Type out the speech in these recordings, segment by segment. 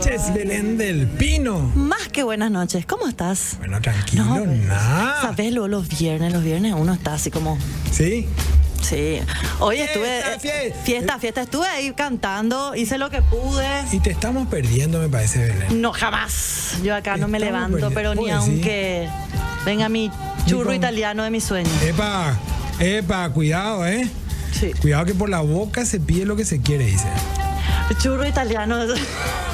noches, Belén del Pino. Más que buenas noches. ¿Cómo estás? Bueno, tranquilo, No, nada. Sabes, luego los viernes, los viernes uno está así como. ¿Sí? Sí. Hoy Fiesta, estuve. eh, fiesta. fiesta, fiesta. Estuve ahí cantando, hice lo que pude. Y te estamos perdiendo, me parece, Belén. No, jamás. Yo acá no me levanto, perdiendo. pero ni aunque venga mi churro italiano de mi sueño. Epa, epa, cuidado, ¿eh? Sí. Cuidado que por la boca se pide lo que se quiere, dice. Churro italiano.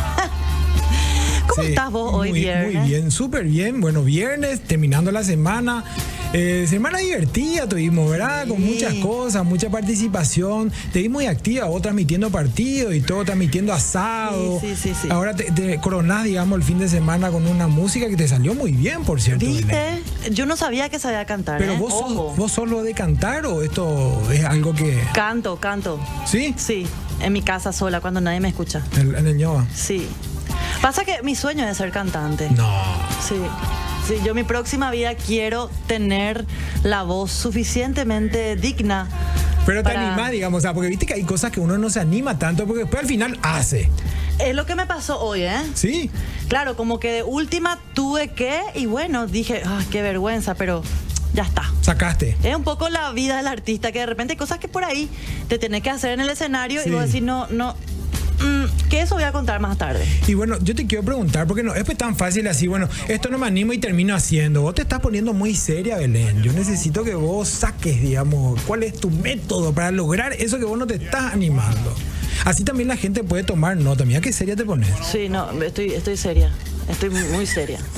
¿Cómo Sí, estás vos hoy muy, viernes? Muy bien, súper bien. Bueno, viernes, terminando la semana. Eh, semana divertida tuvimos, ¿verdad? Con muchas cosas, mucha participación. Te vi muy activa, vos transmitiendo partidos y todo, transmitiendo asado. Sí, sí, sí, sí. Ahora te, te coronás, digamos, el fin de semana con una música que te salió muy bien, por cierto. ¿Viste? Yo no sabía que sabía cantar. Pero ¿eh? vos, sos, vos sos lo de cantar o esto es algo que. Canto, canto. ¿Sí? Sí, en mi casa sola, cuando nadie me escucha. En, en el ñoa. Sí. Pasa que mi sueño es ser cantante. No. Sí. Sí, yo mi próxima vida quiero tener la voz suficientemente digna. Pero te para- animás, digamos, o sea, porque viste que hay cosas que uno no se anima tanto porque después al final hace. Es lo que me pasó hoy, ¿eh? ¿Sí? Claro, como que de última tuve que, y bueno, dije, ay, qué vergüenza, pero ya está. Sacaste. Es un poco la vida del artista, que de repente hay cosas que por ahí te tenés que hacer en el escenario Sí. y vos decís, no, no, que eso voy a contar más tarde. Y bueno, yo te quiero preguntar, porque no es pues tan fácil así, bueno, esto no me animo y termino haciendo. Vos te estás poniendo muy seria, Belén. Yo necesito que vos saques, digamos, cuál es tu método para lograr eso que vos no te estás animando. Así también la gente puede tomar nota. Mira qué seria te pones. Sí, no, estoy, estoy seria. Estoy muy, seria.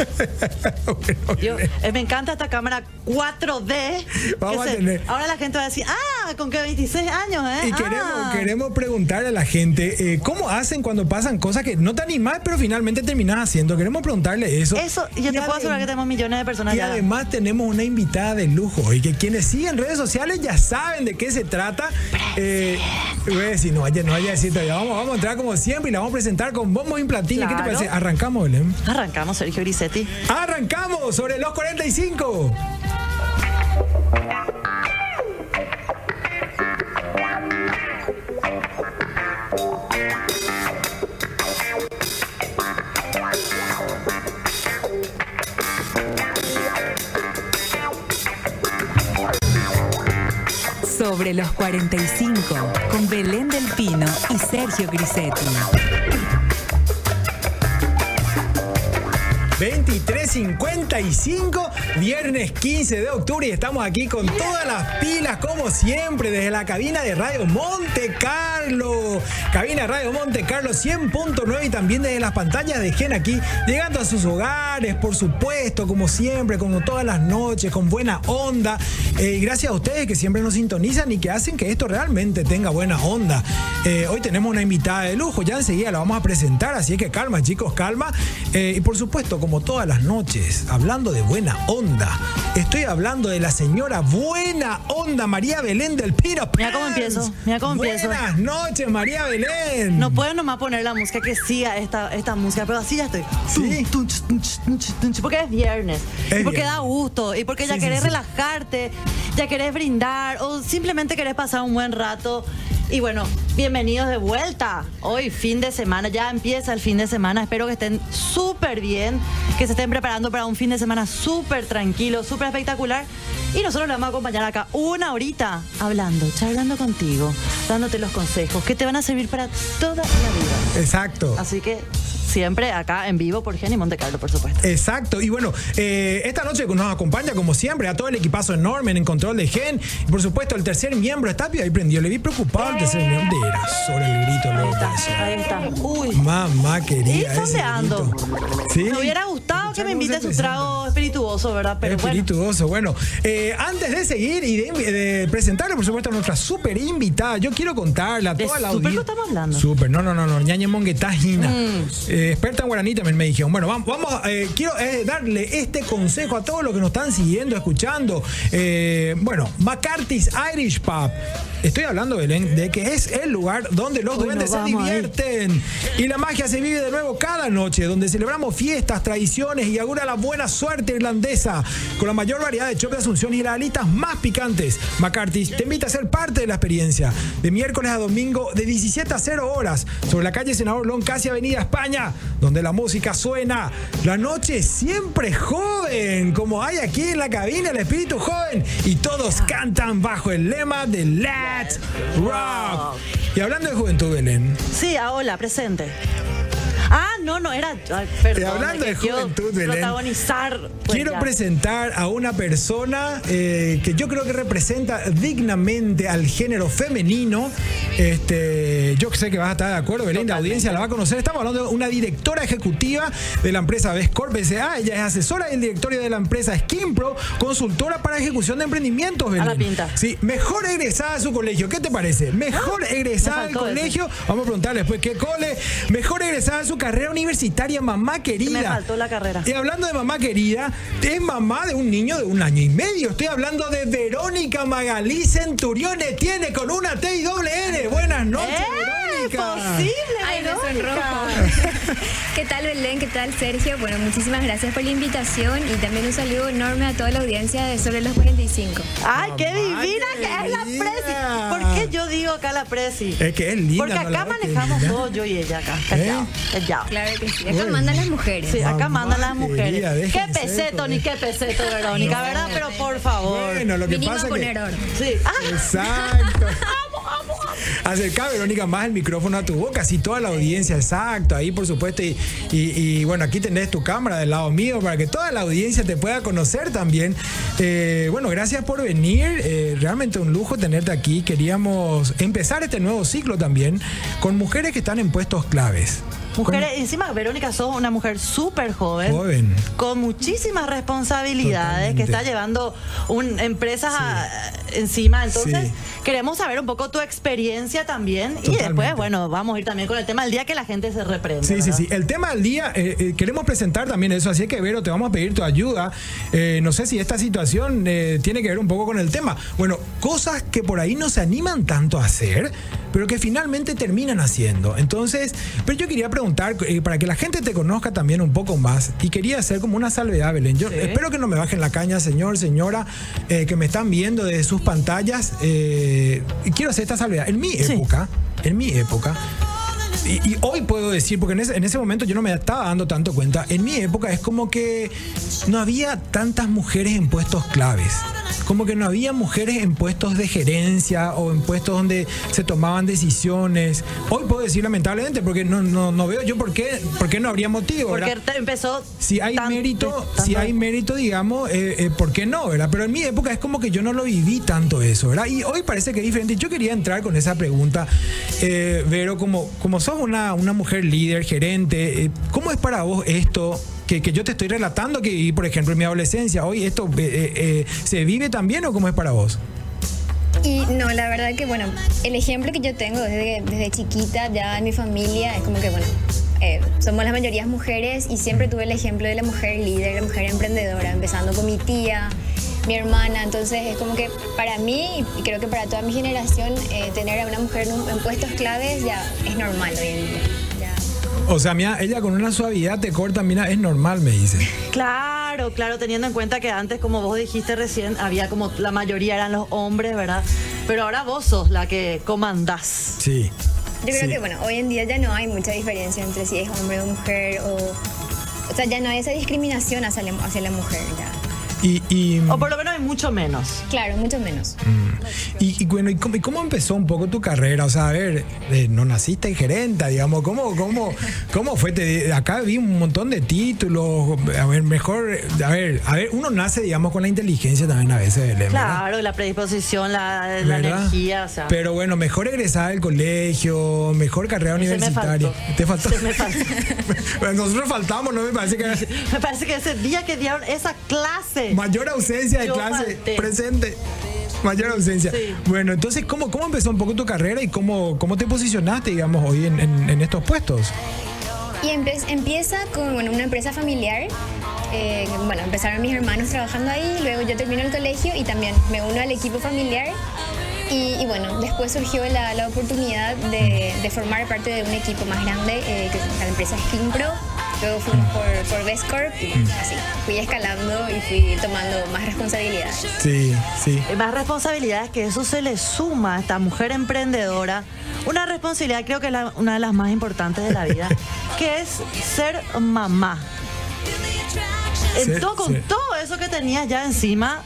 Bueno, Yo, Belén. eh, me encanta esta cámara 4D. Vamos a tener- Ahora la gente va a decir, ah, con que 26 años, ¿eh? Y queremos, Ah. queremos preguntarle a la gente eh, cómo hacen cuando pasan cosas que no te animás, pero finalmente terminás haciendo. Queremos preguntarle eso. Eso, y yo Y te puedo asegurar que tenemos millones de personas Y ya. además tenemos una invitada de lujo y que quienes siguen redes sociales ya saben de qué se trata. Eh, voy a decir, no vaya, no vaya a decir todavía. Vamos, vamos a entrar como siempre y la vamos a presentar con bombos y. ¿Qué te parece? Arrancamos, Belén. Arrancamos, Sergio Grisetti. Arrancamos sobre los 45. Sobre los 45, con Belén del Pino y Sergio Grisetti. 23.55, viernes 15 de octubre y estamos aquí con todas las pilas como siempre desde la cabina de Radio Monte Carlo. Cabina Radio Monte Carlo 100.9 y también desde las pantallas de Gen aquí, llegando a sus hogares, por supuesto, como siempre, como todas las noches, con buena onda. Eh, y gracias a ustedes que siempre nos sintonizan y que hacen que esto realmente tenga buena onda. Eh, hoy tenemos una invitada de lujo, ya enseguida la vamos a presentar, así que calma chicos, calma. Eh, y por supuesto, como todas las noches, hablando de buena onda, estoy hablando de la señora Buena Onda, María Belén del Pino. Mira cómo empiezo, mira cómo empiezo. Buenas noches, María Belén. No puedo nomás poner la música que siga esta, esta música, pero así ya estoy. Sí. Porque es viernes. Es y porque da gusto. Y porque ya Sí, sí, querés sí. relajarte, ya querés brindar o simplemente querés pasar un buen rato. Y bueno, bienvenidos de vuelta. Hoy, fin de semana, ya empieza el fin de semana. Espero que estén súper bien, que se estén preparando para un fin de semana súper tranquilo, súper espectacular. Y nosotros le vamos a acompañar acá una horita hablando, charlando contigo, dándote los consejos que te van a servir para toda la vida. Exacto. Así que siempre acá en vivo por Jenny Monte Carlo, por supuesto. Exacto, y bueno, eh, esta noche nos acompaña como siempre a todo el equipazo enorme en control de Gen, y por supuesto el tercer miembro está ahí prendido, le vi preocupado al tercer miembro, de era sobre el grito, Ahí luego está, ahí está. Uy. Mamá ¿Y querida. ese dónde ando? grito. ¿Sí? Me hubiera gustado que me invite su trago espirituoso, ¿verdad? Pero. Espirituoso. Bueno, eh, antes de seguir y de, de presentarle, por supuesto, a nuestra súper invitada, yo quiero contarle a ¿De toda la súper audiencia. qué estamos hablando? Súper, no, no, no, no, ñañe monguetajina. Mm. Eh, experta en guaraní también me dijeron. Bueno, vamos, vamos eh, quiero eh, darle este consejo a todos los que nos están siguiendo, escuchando. Eh, bueno, McCarthy's Irish Pub. Estoy hablando, Belén, de que es el lugar donde los duendes se divierten. Y la magia se vive de nuevo cada noche, donde celebramos fiestas, tradiciones y augura la buena suerte irlandesa con la mayor variedad de chops de Asunciones y las alitas más picantes. McCarthy te invita a ser parte de la experiencia de miércoles a domingo de 17 a 0 horas sobre la calle Senador Long, casi Avenida España, donde la música suena. La noche siempre joven, como hay aquí en la cabina, el espíritu joven. Y todos cantan bajo el lema de Let's Rock. Y hablando de juventud, Belén. Sí, ah, hola, presente. Ah, no, no, era. ay, perdón, Y hablando de juventud, Belén, protagonizar. pues Quiero ya. presentar a una persona eh, que yo creo que representa dignamente al género femenino. Este, yo sé que vas a estar de acuerdo, Belén, la audiencia la va a conocer. Estamos hablando de una directora ejecutiva de la empresa Vescorp S.A. Ella es asesora del directorio de la empresa Skimpro, consultora para ejecución de emprendimientos, Belén. la pinta. Sí, mejor egresada a su colegio. ¿Qué te parece? Mejor egresada al faltó ese. colegio. Vamos a preguntarle después qué cole. Mejor egresada a su carrera universitaria, mamá querida. Me faltó la carrera. Y hablando de mamá querida, es mamá de un niño de un año y medio. Estoy hablando de Verónica Magalí Centuriones. Tiene con una T y doble N. Buenas noches, ¡Eh! Verónica. ¡Posible! Ay, me Verónica! sonrojo. ¿Qué tal Belén? ¿Qué tal Sergio? Bueno, muchísimas gracias por la invitación y también un saludo enorme a toda la audiencia de Sobre los 45. ¡Ay, qué divina que es la. Presi! ¿Por qué yo digo acá la Presi? Es que es linda. Porque acá manejamos linda. todo yo y ella acá. Callado, callado. Claro que sí. Acá mandan las mujeres. Sí, acá Mamá mandan las mujeres. querida, qué peseto, ni qué peseto, Verónica, ¿verdad? Pero por favor. Bueno, lo que Vinimos pasa a que... Sí. Ah, Exacto. Acerca, Verónica, más el micrófono a tu boca, así toda la audiencia, exacto, ahí por supuesto. Y, bueno, aquí tenés tu cámara del lado mío para que toda la audiencia te pueda conocer también. Eh, bueno, gracias por venir, eh, realmente un lujo tenerte aquí. Queríamos empezar este nuevo ciclo también con mujeres que están en puestos claves. Mujeres, encima Verónica, sos una mujer súper joven, Joven. con muchísimas responsabilidades, Totalmente. que está llevando un, empresas a- encima. Entonces, Sí. queremos saber un poco tu experiencia también. Y después, bueno, vamos a ir también con el tema del día que la gente se reprende. Sí, sí, ¿verdad? sí. El tema del día, eh, eh, queremos presentar también eso, así que Vero, te vamos a pedir tu ayuda. Eh, no sé si esta situación tiene que ver un poco con el tema. Bueno, cosas que por ahí no se animan tanto a hacer, pero que finalmente terminan haciendo. Entonces, pero yo quería preguntar, eh, para que la gente te conozca también un poco más, y quería hacer como una salvedad, Belén. Yo Sí. espero que no me bajen la caña, señor, señora, eh, que me están viendo desde sus pantallas. eh, quiero hacer esta salvedad. En mi Sí. época, en mi época, y, y hoy puedo decir, porque en ese, en ese momento yo no me estaba dando tanto cuenta, en mi época es como que no había tantas mujeres en puestos claves. Como que no había mujeres en puestos de gerencia o en puestos donde se tomaban decisiones. Hoy puedo decir lamentablemente, porque no, no, no veo yo por qué, por qué no habría motivo. Porque ¿verdad? empezó. Si hay tan- mérito, si hay mérito, digamos, eh, eh, ¿por qué no, verdad? Pero en mi época es como que yo no lo viví tanto eso, ¿verdad? Y hoy parece que es diferente. Yo quería entrar con esa pregunta, eh, Vero, como, como sos una, una mujer líder, gerente, eh, ¿cómo es para vos esto? Que, yo te estoy relatando que, por ejemplo, en mi adolescencia, hoy esto eh, eh, eh, se vive también o cómo es para vos? Y no, la verdad que bueno, el ejemplo que yo tengo desde, chiquita ya en mi familia es como que bueno, somos las mayorías mujeres y siempre tuve el ejemplo de la mujer líder, la mujer emprendedora, empezando con mi tía, mi hermana, entonces es como que para mí y creo que para toda mi generación tener a una mujer en, puestos claves ya es normal hoy en día. O sea, mira, ella con una suavidad te corta, mira, es normal, me dice. Claro, claro, teniendo en cuenta que antes, como vos dijiste recién, había como la mayoría eran los hombres, ¿verdad? Pero ahora vos sos la que comandás. Sí. Yo creo Sí. que, bueno, hoy en día ya no hay mucha diferencia entre si es hombre o mujer o... O sea, ya no hay esa discriminación hacia la, hacia la mujer, ya. Y, y, O por lo menos hay mucho menos. Claro, mucho menos. y, y bueno, ¿y cómo, y cómo empezó un poco tu carrera? O sea, a ver, eh, no naciste en gerenta, digamos, ¿cómo, cómo, cómo fue? Te- acá vi un montón de títulos, a ver, mejor, a ver, a ver, uno nace, digamos, con la inteligencia también a veces, ¿verdad? Claro, la predisposición, la, energía, o sea. Pero bueno, mejor egresar del colegio, mejor carrera Ese me universitaria. faltó. ¿Te faltó? Me Nosotros faltamos, ¿no? Me parece que Me parece que ese día que dieron esa clase. Mayor ausencia de Yo clase falté. presente. Mayor ausencia. Sí. Bueno, entonces, ¿cómo, ¿cómo empezó un poco tu carrera y cómo, cómo te posicionaste, digamos, hoy en, en- en estos puestos? Y empe- empieza con bueno, una empresa familiar. Eh, bueno, empezaron mis hermanos trabajando ahí, luego yo termino el colegio y también me uno al equipo familiar. Y, y bueno, después surgió la, la oportunidad de, de formar parte de un equipo más grande, eh, que es la empresa Skimpro. Luego fuimos por, por Best Corp y así. Fui escalando y fui tomando más responsabilidades. Sí, sí. Y más responsabilidades que eso se le suma a esta mujer emprendedora. Una responsabilidad creo que es la- una de las más importantes de la vida, que es ser mamá. En Ser- todo- con todo eso que tenías ya encima,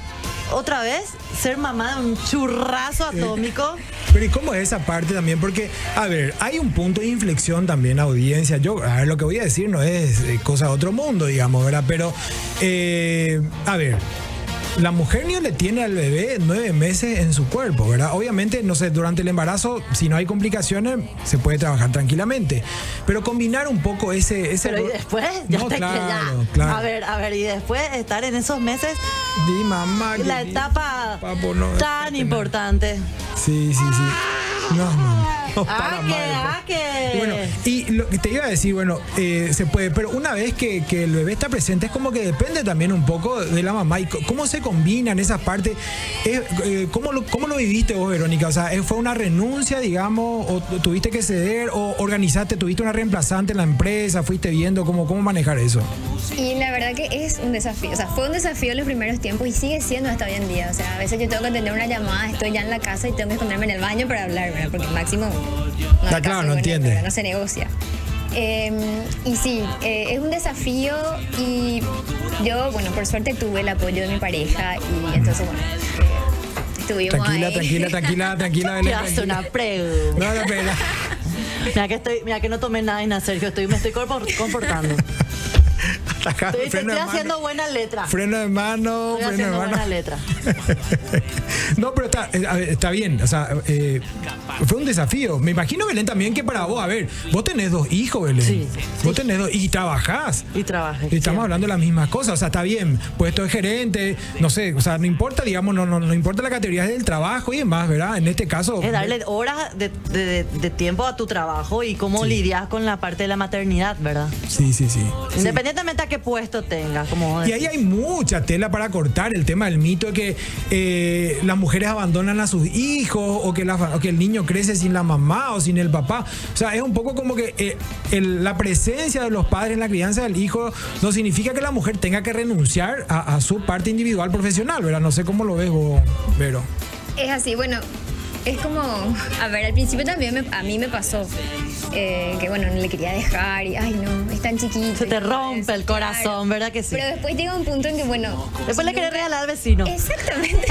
otra vez, ser mamá de un churrazo atómico. Pero ¿y cómo es esa parte también? Porque, a ver, hay un punto de inflexión también, audiencia. Yo, a ver, lo que voy a decir no es eh, cosa de otro mundo, digamos, ¿verdad? Pero, eh, a ver. La mujer ni le tiene al bebé nueve meses en su cuerpo, ¿verdad? Obviamente, no sé, durante el embarazo, si no hay complicaciones, se puede trabajar tranquilamente. Pero combinar un poco ese... ese Pero y después, ya No, te claro, ya. claro. A ver, a ver, y después estar en esos meses, Di, mamá. la etapa Papo, no, tan importante. Sí, sí, sí. No, no. para Ah, ah, que. Y Bueno, y lo que te iba a decir, bueno, eh, se puede, pero una vez que, que el bebé está presente, es como que depende también un poco de la mamá y cómo se combinan esas partes. Es, eh, ¿cómo, lo, ¿Cómo lo viviste vos, Verónica? O sea, ¿eh, ¿fue una renuncia, digamos, o tu- tuviste que ceder, o organizaste, tuviste una reemplazante en la empresa, fuiste viendo cómo, cómo manejar eso? Y la verdad que es un desafío, o sea, fue un desafío en los primeros tiempos y sigue siendo hasta hoy en día. O sea, a veces yo tengo que atender una llamada, estoy ya en la casa y tengo que esconderme en el baño para hablar, ¿verdad? Porque máximo no, Ya, hay claro, no entiende. No se negocia. Eh, y sí, eh, es un desafío y yo, bueno, por suerte tuve el apoyo de mi pareja y entonces, bueno, eh, estuvimos Tranquila, ahí. tranquila, tranquila, tranquila, Belén, tranquila. una pregunta. No, no, pero- Mira que estoy, mira que no tomé nada, Ina, Sergio, estoy, me estoy comportando. Estoy, te freno estoy de mano. haciendo buena letra. Freno de mano, Estoy freno de haciendo mano. buena letra. no, pero está, eh, está bien. O sea, eh, fue un desafío. Me imagino, Belén, también que para vos, a ver, vos tenés dos hijos, Belén. Sí, Vos tenés dos y trabajás. Y trabajé. Y Estamos sí. hablando de las mismas cosas, o sea, está bien, puesto de gerente, no sé, o sea, no importa, digamos, no, no, no importa la categoría del trabajo y demás, ¿verdad? En este caso... Es darle horas de, de- de tiempo a tu trabajo y cómo Sí. lidias con la parte de la maternidad, ¿verdad? Sí, sí, sí. sí. Independientemente a qué puesto tengas, como Y ahí hay mucha tela para cortar el tema del mito de que eh, las mujeres abandonan a sus hijos o que, la fa- o que el niño crece sin la mamá o sin el papá. O sea, es un poco como que eh, el- la presencia de los padres en la crianza del hijo no significa que la mujer tenga que renunciar a, a su parte individual profesional, ¿verdad? No sé cómo lo ves vos, Vero. Es así, bueno, es como, a ver, al principio también me- a mí me pasó eh, que, bueno, no le quería dejar y, ay, no, es tan chiquito. Se te rompe el corazón, claro. ¿verdad que sí? Pero después llega un punto en que, bueno... Después le querés regalar al vecino. Exactamente.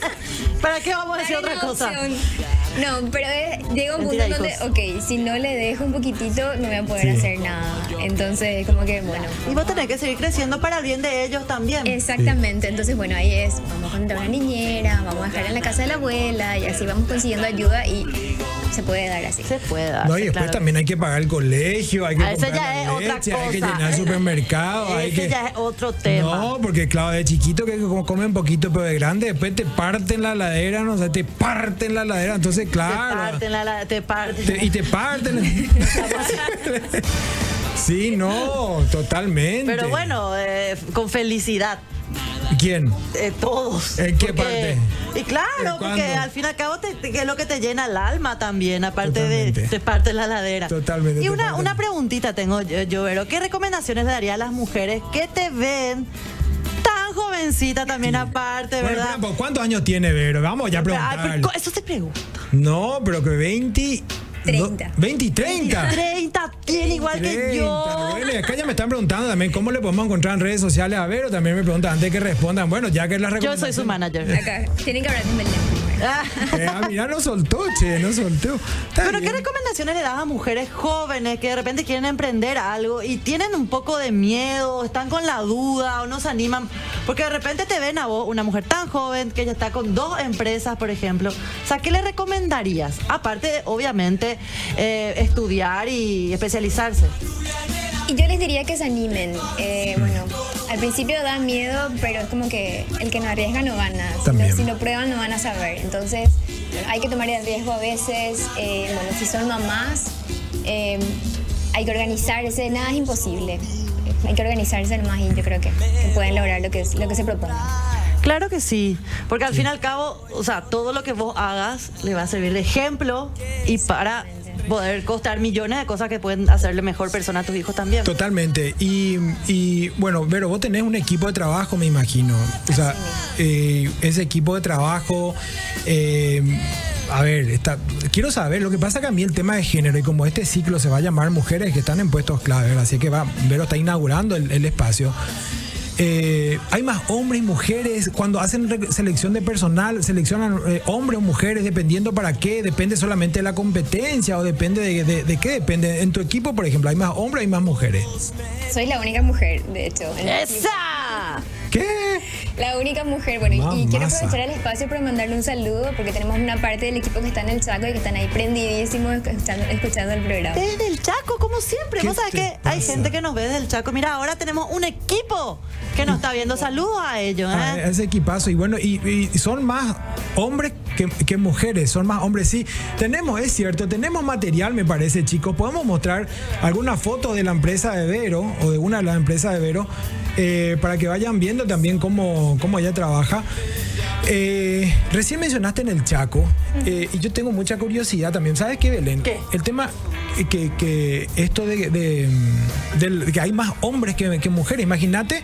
¿Para qué vamos a decir otra cosa? No, pero es- llega un punto en donde, hijos. ok, si no le dejo un poquitito, no voy a poder Sí. hacer nada. Entonces, como que, bueno, Y vos tenés que seguir creciendo para el bien de ellos también. Exactamente, entonces bueno, ahí es, vamos a contratar una niñera, vamos a dejar en la casa de la abuela y así vamos consiguiendo ayuda y se puede dar así. Se puede dar. No, y después claro. también hay que pagar el colegio, hay que Ah, ese comprar ya la es otra leche, hay que cosa. llenar el supermercado, hay Ese que... ya es otro tema. No, porque claro, de chiquito que como comen poquito, pero de grande, después te parten la ladera, no o sea, te parten la ladera, entonces Te claro. parten la, la- te parten. te- y te parten. sí, no, totalmente. Pero bueno, eh, con felicidad. ¿Quién? eh, todos. ¿En qué Porque- parte? Y claro, ¿En porque al fin y al cabo te, es lo que te llena el alma también, aparte Totalmente. de te parte la ladera. Totalmente, Y una, una preguntita tengo yo, yo, Vero. ¿Qué recomendaciones le daría a las mujeres que te ven tan jovencita también aparte, Bueno, verdad? ¿Cuántos años tiene Vero? Vamos ya a Ay, preguntarle. pero Eso te pregunto. No, pero que 20. 30. 20 y 30. 30, tiene igual que 30, yo. Bueno, y acá ya me están preguntando también cómo le podemos encontrar en redes sociales a Vero. También me preguntan antes que respondan. Bueno, ya que la Yo soy su manager. Acá, tienen que hablar con Belén. Eh, ah, mira, no soltó, che, no soltó. Pero. ¿qué recomendaciones le das a mujeres jóvenes que de repente quieren emprender algo y tienen un poco de miedo, están con la duda o no se animan? Porque de repente te ven a vos, una mujer tan joven que ya está con dos empresas, por ejemplo. O sea, ¿qué le recomendarías? Aparte, de, obviamente, eh, estudiar y especializarse. Y yo les diría que se animen. Eh, bueno, al principio da miedo, pero es como que el que no arriesga no gana. Si También. lo, si lo prueban no van a saber. Entonces, hay que tomar el riesgo a veces. Eh, bueno, si son mamás, eh, hay que organizarse. Nada es imposible. Hay que organizarse nomás y yo creo que, que pueden lograr lo que, es- lo que se propongan. Claro que sí, porque al fin y al cabo, o sea, todo lo que vos hagas le va a servir de ejemplo y para poder costar millones de cosas que pueden hacerle mejor persona a tus hijos también. Totalmente. Y, y, bueno, Vero, vos tenés un equipo de trabajo, me imagino. O sea, eh, ese equipo de trabajo. eh, a ver, está, quiero saber, lo que pasa que a mí el tema de género y como este ciclo se va a llamar mujeres que están en puestos clave, así que va, Vero está inaugurando el espacio. Eh, hay más hombres y mujeres cuando hacen selección de personal, seleccionan eh, hombres o mujeres, dependiendo para qué, depende solamente de la competencia o depende de, de- de qué depende. En tu equipo, por ejemplo, hay más hombres, hay más mujeres. Soy la única mujer, de hecho. en el equipo. ¡Esa! ¿Qué? La única mujer, bueno, y- y quiero aprovechar el espacio para mandarle un saludo porque tenemos una parte del equipo que está en el Chaco y que están ahí prendidísimos escuchando, escuchando el programa. Desde el Chaco, como siempre. ¿Qué Vos sabés que hay gente que nos ve desde el Chaco. Mira, ahora tenemos un equipo que nos está viendo. Saludos a ellos. ¿eh? Ah, ese equipazo. Y bueno, y, y son más hombres que, que mujeres, son más hombres. Sí, tenemos, es cierto, tenemos material, me parece, chicos. Podemos mostrar alguna foto de la empresa de Vero o de una de las empresas de Vero eh, para que vayan viendo también cómo, cómo ella trabaja. Eh, recién mencionaste en el Chaco eh, y yo tengo mucha curiosidad también. ¿Sabes qué, Belén? ¿Qué? El tema que, que esto de, que hay más hombres que, que mujeres. Imagínate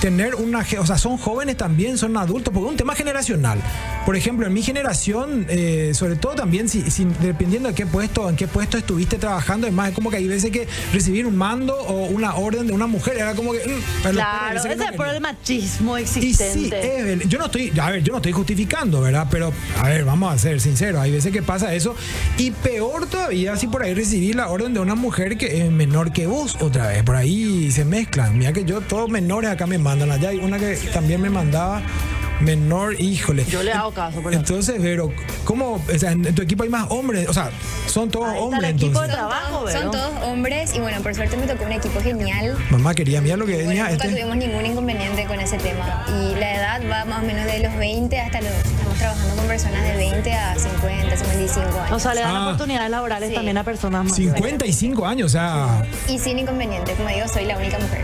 tener una, o sea, son jóvenes también, son adultos, porque es un tema generacional. Por ejemplo, en mi generación, eh, sobre todo también, si, si- dependiendo de qué puesto, en qué puesto estuviste trabajando, es más, es como que hay veces que recibir un mando o una orden de una mujer era como que. mm, Claro, ese es por el machismo y sí, existente. es yo no estoy, a ver, yo no estoy justificando, ¿verdad? Pero, a ver, vamos a ser sinceros, hay veces que pasa eso. Y peor todavía si por ahí recibí la orden de una mujer que es menor que vos, otra vez, por ahí se mezclan. Mira que yo, todos menores acá me mandan. Allá hay una que también me mandaba menor, híjole. Yo le hago caso, por Entonces, pero, ¿cómo? O sea, en tu equipo hay más hombres, o sea, son todos Ahí está el hombres equipo entonces. de trabajo, Son ¿verdad? todos hombres y bueno, por suerte me tocó un equipo genial. Mamá quería, mira lo que Bueno, tenía nunca este. tuvimos ningún inconveniente con ese tema. Y la edad va más o menos de los 20 hasta los... Estamos trabajando con personas de 20 a 50, 55 años. O sea, le dan Ah. oportunidades laborales Sí. también a personas más. 55 años, o sea. y sin inconveniente, como digo, soy la única mujer.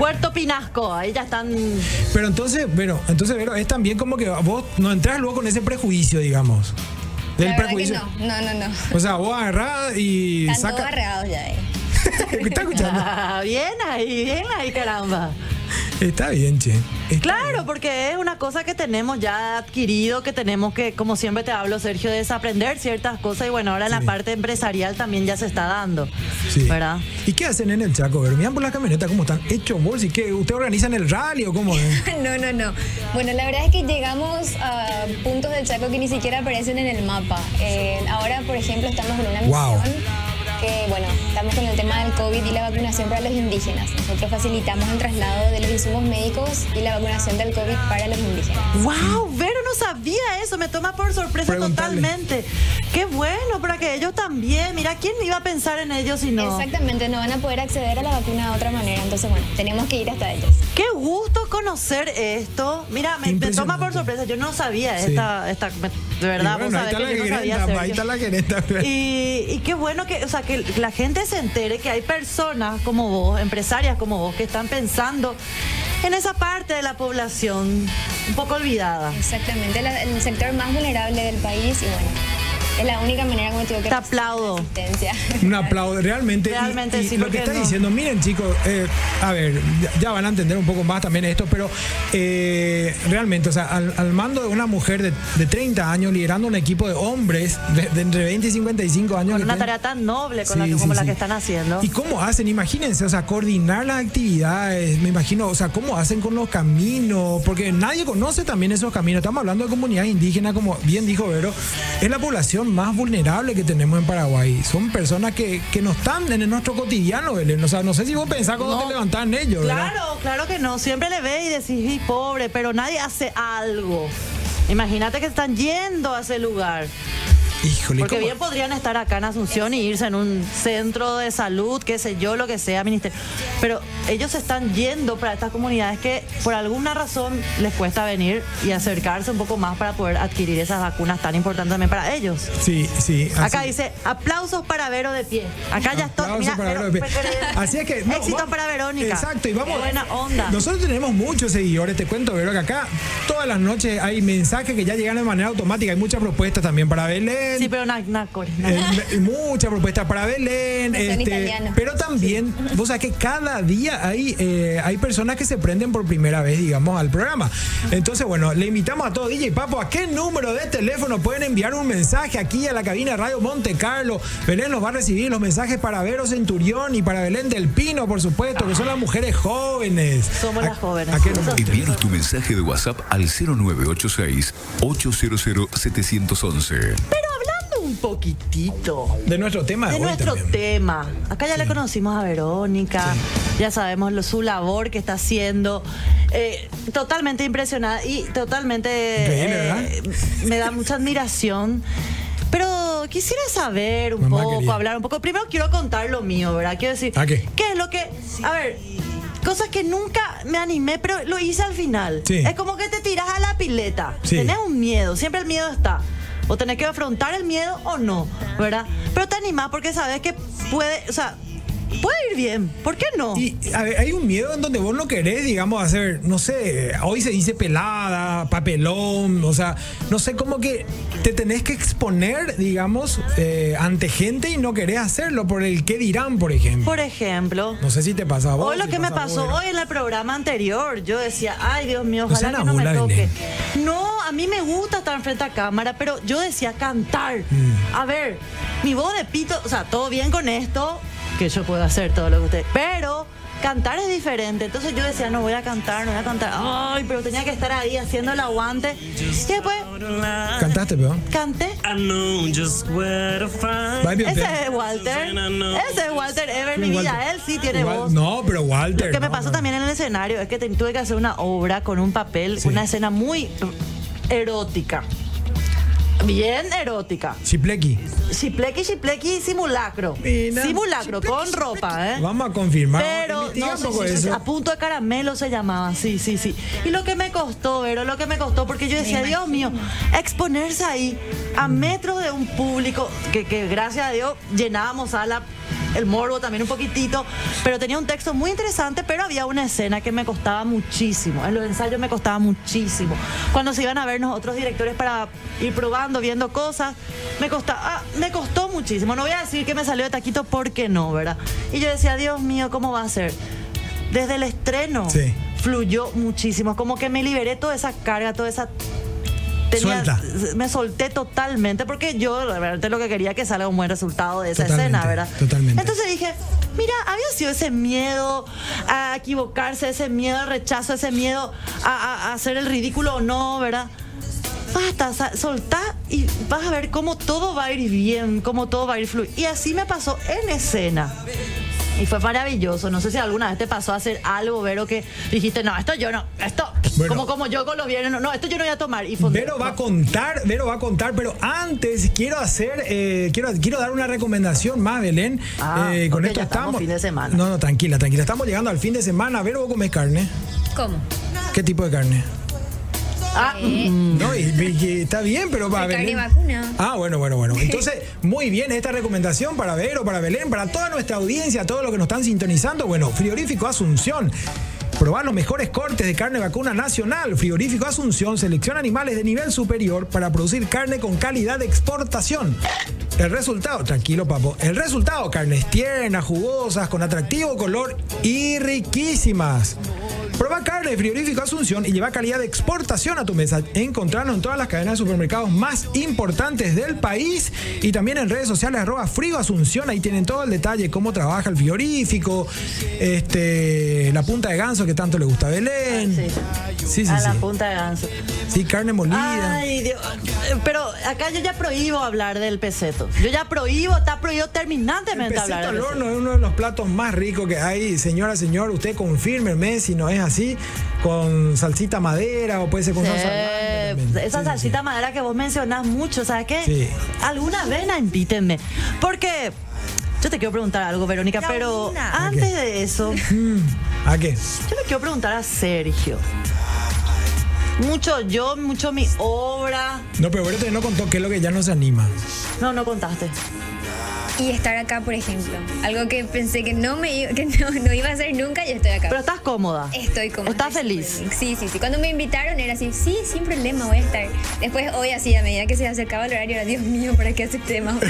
Puerto Pinasco, ahí ya están. Pero entonces, bueno, entonces, Vero, es también como que vos no entras luego con ese prejuicio, digamos. Del la prejuicio. que no, no, no, no. O sea, vos agarrás y Están todos arregados ya, eh. ¿Está escuchando? Ah, bien ahí, bien ahí, caramba. Está bien, che. Está Claro, porque es una cosa que tenemos ya adquirido, que tenemos que, como siempre te hablo, Sergio, desaprender ciertas cosas y bueno, ahora en la parte empresarial también ya se está dando. Sí. ¿Verdad? ¿Y qué hacen en el Chaco? Miran por la camioneta cómo están hechos bolsa y qué. ¿Usted organizan el rally o cómo es? No, no, no. Bueno, la verdad es que llegamos a puntos del Chaco que ni siquiera aparecen en el mapa. Eh, ahora, por ejemplo, estamos en una misión Wow. que, bueno, estamos con el tema del COVID y la vacunación para los indígenas. Nosotros facilitamos el traslado de los insumos médicos y la vacunación del COVID para los indígenas. ¡Wow! Vero no sabía eso, me toma por sorpresa Preguntale. totalmente. Qué bueno, para que ellos también. Mira, ¿quién iba a pensar en ellos si no? Exactamente, no van a poder acceder a la vacuna de otra manera. Entonces, bueno, tenemos que ir hasta ellos. Qué gusto conocer esto. Mira, me, me toma por sorpresa. Yo no sabía Sí. esta, esta, de verdad, Y vos bueno, ahí sabés está la que yo no sabía. gerenta, ahí está la gerenta. Y, y qué bueno que, o sea, que la gente se entere que hay personas como vos, empresarias como vos, que están pensando en esa parte de la población un poco olvidada. Exactamente, la- el sector más vulnerable del país y bueno, es la única manera como tengo que Te aplaudo. Un aplauso, realmente. Y- Realmente y, sí, lo que está no. diciendo, miren chicos, eh, a ver, ya, ya van a entender un poco más también esto, pero eh, realmente, o sea, al, al mando de una mujer de, de 30 años, liderando un equipo de hombres de, de entre 20 y 55 años. Con que una tarea tan noble con la Sí, que- sí, como la que están haciendo. ¿Y cómo hacen? Imagínense, o sea, coordinar las actividades, me imagino, o sea, cómo hacen con los caminos, porque nadie conoce también esos caminos. Estamos hablando de comunidades indígenas, como bien dijo Vero, es la población más vulnerable que tenemos en Paraguay. Son personas que, que no están en nuestro cotidiano, Belén. O sea, no sé si vos pensás cuando No. te levantás en ellos, ¿verdad? Claro, claro que no. Siempre le ve y decís, "Y pobre, pero nadie hace algo. Imagínate que están yendo a ese lugar. Híjole, Porque ¿cómo? bien podrían estar acá en Asunción y irse en un centro de salud, qué sé yo, lo que sea, ministerio. Pero ellos están yendo para estas comunidades que por alguna razón les cuesta venir y acercarse un poco más para poder adquirir esas vacunas tan importantes también para ellos. Sí, sí. así- Acá dice, aplausos para Vero de pie. Acá ya estoy. Mira, para Vero- Así es que. no, Éxito para Verónica. Exacto, y vamos. Qué buena onda. Nosotros tenemos muchos seguidores, te cuento, Vero, que acá todas las noches hay mensajes que ya llegan de manera automática. Hay muchas propuestas también para Belén, Belén. Sí, pero na, na, na. Eh, muchas propuestas para Belén. Este, pero también, vos sabés que cada día hay, eh, hay personas que se prenden por primera vez, digamos, al programa. Entonces, bueno, le invitamos a todo DJ Papo. ¿A qué número de teléfono pueden enviar un mensaje aquí a la cabina de Radio Monte Carlo? Belén nos va a recibir los mensajes para Vero Centurión y para Belén del Pino, por supuesto, que son las mujeres jóvenes. Somos ¿A- las jóvenes. ¿A qué número? Envíanos tu mensaje de WhatsApp al 0986-800-711. Pero hablando un poquitito De nuestro tema de, nuestro también. tema. Acá ya le conocimos a Verónica, ya sabemos lo- su labor que está haciendo. Eh, totalmente impresionada y totalmente Increíble, eh, me da mucha admiración. Pero quisiera saber un Mamá poco, querida. hablar un poco. Primero quiero contar lo mío, ¿verdad? Quiero decir, ¿A qué? es lo que, a ver, cosas que nunca me animé, pero lo hice al final. Sí. Es como que te tiras a la pileta. Sí. Tenés un miedo, siempre el miedo está. O tenés que afrontar el miedo o no, ¿verdad? Pero te animás porque sabes que puede, o sea, puede ir bien. ¿Por qué no? Y a ver, hay un miedo en donde vos no querés, digamos, hacer, no sé, hoy se dice pelada, papelón, o sea, no sé, como que te tenés que exponer, digamos, eh, ante gente y no querés hacerlo por el qué dirán, por ejemplo. Por ejemplo, No sé si te pasa a vos. hoy lo si que me pasó hoy en el programa anterior, yo decía, ay Dios mío, No ojalá seas que no me toque. No, a mí me gusta estar frente a cámara, pero yo decía cantar. Mm. A ver, mi voz de pito, o sea, todo bien con esto, que yo puedo hacer todo lo que usted, pero cantar es diferente. Entonces yo decía, no voy a cantar, no voy a cantar. Ay, pero tenía que estar ahí haciendo el aguante. Y después ¿Cantaste, peón? canté. Ese es Walter. Ese es Walter Ever, mi Sí, vida. Walter. Él sí tiene Wal- voz. No, pero Walter. Lo que me no, pasó no. también en el escenario es que te- tuve que hacer una obra con un papel, Sí. una escena muy erótica. Bien erótica. Chiplequi. Chiplequi, chiplequi, simulacro. Mira, simulacro, con ropa, ¿eh? Vamos a confirmar. Pero no, sí, poco sí, sí, eso. a punto de caramelo se llamaba, sí, sí, sí. Y lo que me costó, Vero, lo que me costó, porque yo decía, Dios mío, exponerse ahí a metros de un público que, que gracias a Dios llenábamos sala, el morbo también un poquitito, pero tenía un texto muy interesante, pero había una escena que me costaba muchísimo. En los ensayos me costaba muchísimo. Cuando se iban a vernos otros directores para ir probando, viendo cosas, me costaba, ah, me costó muchísimo. No voy a decir que me salió de taquito porque no, ¿verdad? Y yo decía, Dios mío, ¿cómo va a ser? Desde el estreno Sí. fluyó muchísimo, como que me liberé toda esa carga, toda esa Suelta. me solté totalmente porque yo verdad lo que quería que salga un buen resultado de esa Totalmente, escena, ¿verdad? totalmente. Entonces dije, mira, había sido ese miedo a equivocarse, ese miedo al rechazo, ese miedo a, a- a hacer el ridículo o no, ¿verdad? Basta, soltá y vas a ver cómo todo va a ir bien, cómo todo va a ir fluir. Y así me pasó en escena. Y fue maravilloso. No sé si alguna vez te pasó a hacer algo, Vero, que dijiste, no, esto yo no, esto, Bueno. como, como yo con los viernes, no, no, esto yo no voy a tomar. Y fue- Vero va a contar, Vero va a contar, pero antes quiero hacer, eh, quiero, quiero dar una recomendación más, Belén. Ah, Eh, con esto ya estamos fin de semana. No, no, tranquila, tranquila. Estamos llegando al fin de semana. Vero, ¿vos comés carne? ¿Cómo? ¿Qué tipo de carne? Ah, No, y, está bien, pero va Belén. vacuna. Ah, bueno, bueno, bueno. Entonces, muy bien esta recomendación para Vero, para Belén, para toda nuestra audiencia, todos los que nos están sintonizando. Bueno, Frigorífico Asunción. Probar los mejores cortes de carne vacuna nacional. Frigorífico Asunción selecciona animales de nivel superior para producir carne con calidad de exportación. El resultado, tranquilo papo, el resultado, carnes tiernas, jugosas, con atractivo color y riquísimas. Prueba carne frigorífico Asunción y lleva calidad de exportación a tu mesa. Encontrarnos en todas las cadenas de supermercados más importantes del país y también en redes sociales arroba Frigo Asunción. Ahí tienen todo el detalle, cómo trabaja el frigorífico, este, la punta de ganso que tanto le gusta a Belén. Sí. Sí, sí, a la punta de ganso. Sí, carne molida. Ay, Dios. Pero acá yo ya prohíbo hablar del peseto. Yo ya prohíbo, está prohibido El terminantemente pesito hablar al horno peseto. es uno de los platos más ricos que hay, señora, señor. Usted confírmeme si no es así, con salsita madera o puede ser con salsa Eh, también. esa Sí, sí, salsita madera que vos mencionás mucho, ¿sabes qué? Sí. Alguna vez la invítenme. Porque yo te quiero preguntar algo, Verónica, pero antes de eso, sí. Mm, ¿A qué? yo le quiero preguntar a Sergio. Mucho yo, mucho mi obra. No, pero ahorita no contó qué es lo que ya no se anima. No, no contaste. Y estar acá, por ejemplo. Algo que pensé que no me iba, que no, no iba a hacer nunca y estoy acá. Pero estás cómoda. Estoy como. ¿Estás feliz? Sí, sí, sí. Cuando me invitaron era así, sí, sin problema, voy a estar. Después, hoy así, a medida que se acercaba el horario, era, Dios mío, ¿para qué aceptemos?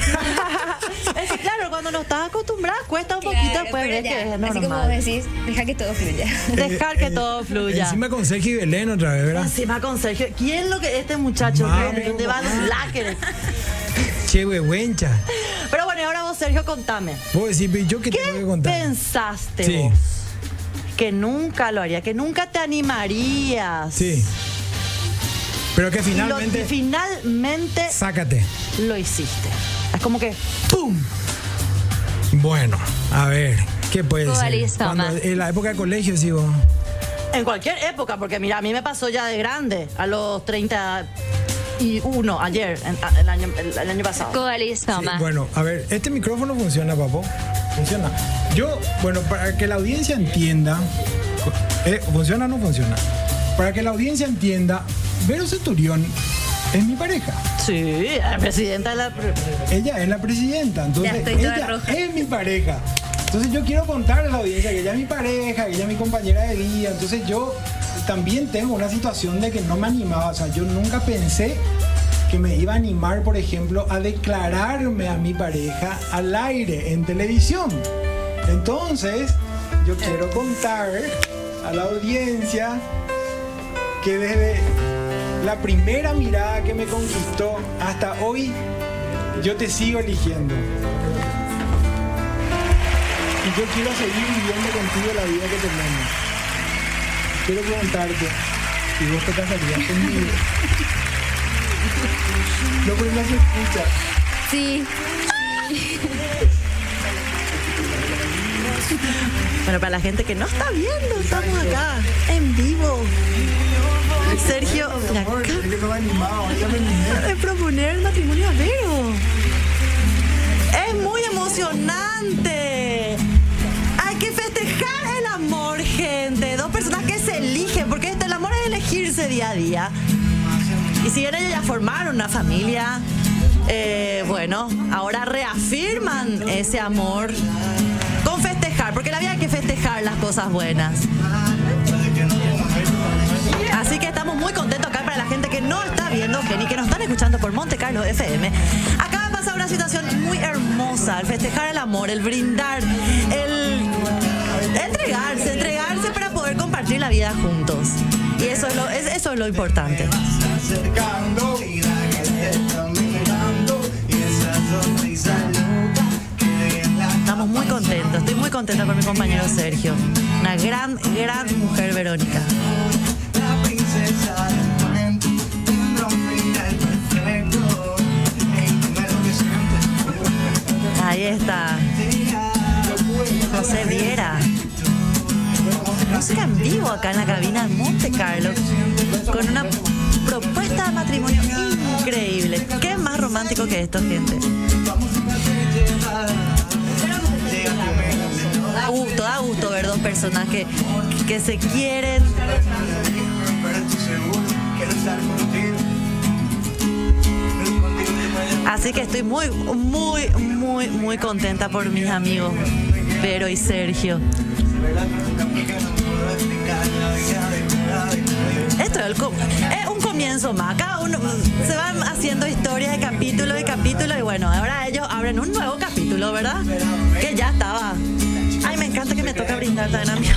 Es que, claro, cuando no estás acostumbrada cuesta un poquito Claro, pero ves ya, que es Así como decís, deja que todo fluya. Dejar que todo fluya. Encima con Sergio y Belén otra vez, ¿verdad? Encima con Sergio. ¿Quién lo que este muchacho? ¿De dónde va el láquer? Che, huehuencha. Pero Sergio, contame. Vos decís, pero ¿yo qué, ¿Qué tengo que contar? pensaste Sí. vos? Que nunca lo haría, que nunca te animarías. Sí. Pero que Y lo- finalmente. finalmente Sácate. lo hiciste. Es como que, ¡pum! Bueno, a ver, ¿qué puede ser? listo, Cuando- en la época de colegio, sí, vos. En cualquier época, porque mira, a mí me pasó ya de grande, a los 31, ayer, en- a- el, año, el, el año pasado. Sí, bueno, a ver, este micrófono funciona, papo. Funciona. Yo, bueno, para que la audiencia entienda. eh, ¿Funciona o no funciona? Para que la audiencia entienda, Vero Centurión es mi pareja. Sí, la presidenta de la... Ella es la presidenta, entonces Ya estoy toda ella roja. es mi pareja. Entonces yo quiero contar a la audiencia que ella es mi pareja, que ella es mi compañera de vida. Entonces yo también tengo una situación de que no me animaba. O sea, yo nunca pensé que me iba a animar, por ejemplo, a declararme a mi pareja al aire en televisión. Entonces, yo quiero contar a la audiencia que desde la primera mirada que me conquistó hasta hoy, yo te sigo eligiendo. Y yo quiero seguir viviendo contigo la vida que tenemos. Quiero preguntarte, ¿y vos te casarías conmigo? Pero no se escucha. Sí. Bueno, para la gente que no está viendo, estamos acá, en vivo. Sergio, la de proponer matrimonio a Vero. Es muy emocionante. Elegirse día a día. Y si bien ellos ya formaron una familia, eh, bueno, ahora reafirman ese amor con festejar, porque la vida hay que festejar las cosas buenas. Así que estamos muy contentos acá para la gente que no está viendo, Geni, que nos están escuchando por Monte Carlo FM. Acaba de pasar una situación muy hermosa, el festejar el amor, el brindar, el entregarse, entregarse para poder compartir la vida juntos. Y eso es lo, es- eso es lo importante. Estamos muy contentos, estoy muy contenta con mi compañero Sergio. Una gran, gran mujer Verónica. Ahí está. José Viera. Música en vivo acá en la cabina de Monte Carlo. Con una propuesta de matrimonio increíble. ¿Qué más romántico que esto, gente? Da gusto, da gusto ver dos personas que, que se quieren. Pero. Así que estoy muy, muy, muy, muy contenta por mis amigos Vero y Sergio. Es un comienzo más. Cada uno se van haciendo historias de capítulo y capítulo y bueno, ahora ellos abren un nuevo capítulo, ¿verdad? Que ya estaba. Ay, me encanta que me toca brindar también a mí.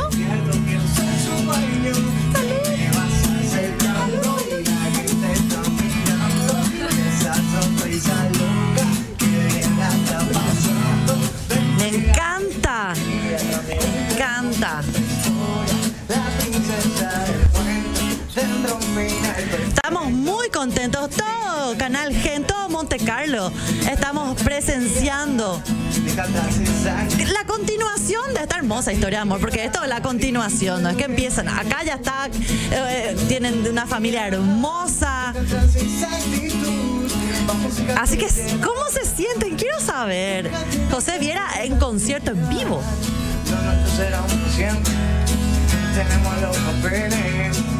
Me encanta. Me encanta. Estamos muy contentos, todo Canal Gen, todo Monte Carlo. Estamos presenciando la continuación de esta hermosa historia de amor, porque esto es la continuación, no es que empiezan. Acá ya está, eh, tienen una familia hermosa. Así que, ¿cómo se sienten? Quiero saber. José Viera en concierto en vivo. Tenemos los papeles.